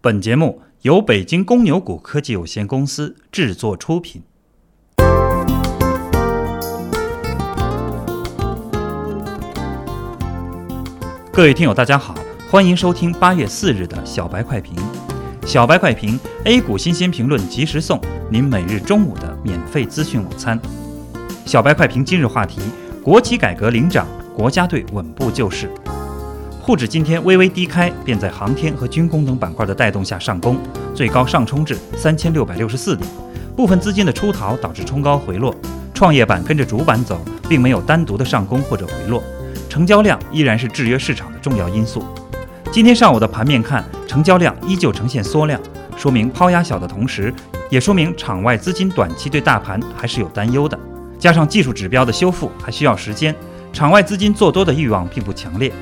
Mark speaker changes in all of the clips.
Speaker 1: 本节目由北京公牛股科技有限公司制作出品。各位听友，大家好，欢迎收听八月四日的小白快评。小白快评，A 股新鲜评论及时送，您每日中午的免费资讯午餐。小白快评今日话题：国企改革领涨，国家队稳步救市。沪指今天微微低开，便在航天和军工等板块的带动下上攻，最高上冲至三千六百六十四点。部分资金的出逃导致冲高回落，创业板跟着主板走，并没有单独的上攻或者回落，成交量依然是制约市场的重要因素。今天上午的盘面看，成交量依旧呈现缩量，说明抛压小的同时，也说明场外资金短期对大盘还是有担忧的。加上技术指标的修复还需要时间，场外资金做多的欲望并不强烈。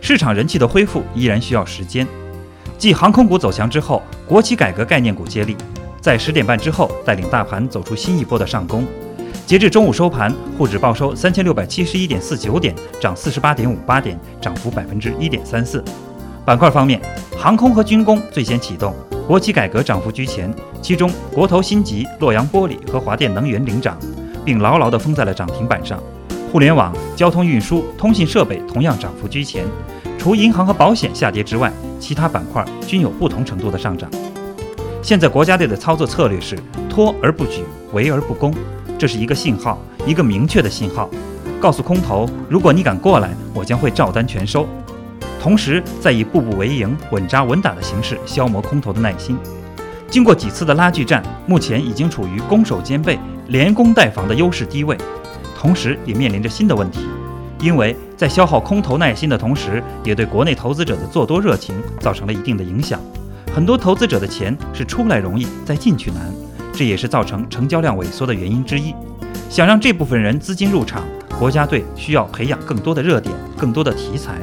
Speaker 1: 市场人气的恢复依然需要时间。继航空股走强之后，国企改革概念股接力，在十点半之后带领大盘走出新一波的上攻。截至中午收盘，沪指报收三千六百七十一点四九点，涨四十八点五八点，涨幅百分之一点三四。板块方面，航空和军工最先启动，国企改革涨幅居前，其中国投新集、洛阳玻璃和华电能源领涨，并牢牢地封在了涨停板上。互联网、交通运输、通信设备同样涨幅居前，除银行和保险下跌之外，其他板块均有不同程度的上涨。现在国家队的操作策略是拖而不举，围而不攻，这是一个信号，一个明确的信号，告诉空头，如果你敢过来，我将会照单全收。同时，再以步步为营、稳扎稳打的形式消磨空头的耐心。经过几次的拉锯战，目前已经处于攻守兼备、连攻带防的优势低位。同时，也面临着新的问题，因为在消耗空头耐心的同时，也对国内投资者的做多热情造成了一定的影响。很多投资者的钱是出来容易，再进去难，这也是造成成交量萎缩的原因之一。想让这部分人资金入场，国家队需要培养更多的热点、更多的题材。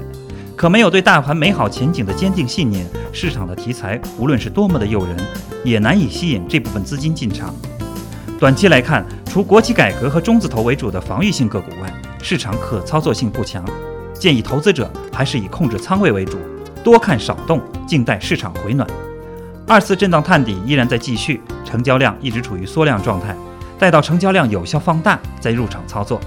Speaker 1: 可没有对大盘美好前景的坚定信念，市场的题材无论是多么的诱人，也难以吸引这部分资金进场。短期来看，除国企改革和中字头为主的防御性个股外，市场可操作性不强，建议投资者还是以控制仓位为主，多看少动，静待市场回暖。二次震荡探底依然在继续，成交量一直处于缩量状态，待到成交量有效放大再入场操作。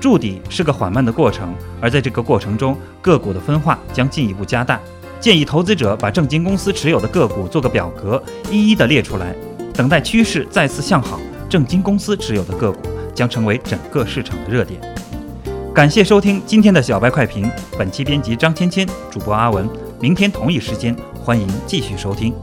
Speaker 1: 筑底是个缓慢的过程，而在这个过程中，个股的分化将进一步加大。建议投资者把正金公司持有的个股做个表格，一一的列出来，等待趋势再次向好。正金公司持有的个股将成为整个市场的热点。感谢收听今天的小白快评，本期编辑张芊芊，主播阿文。明天同一时间，欢迎继续收听。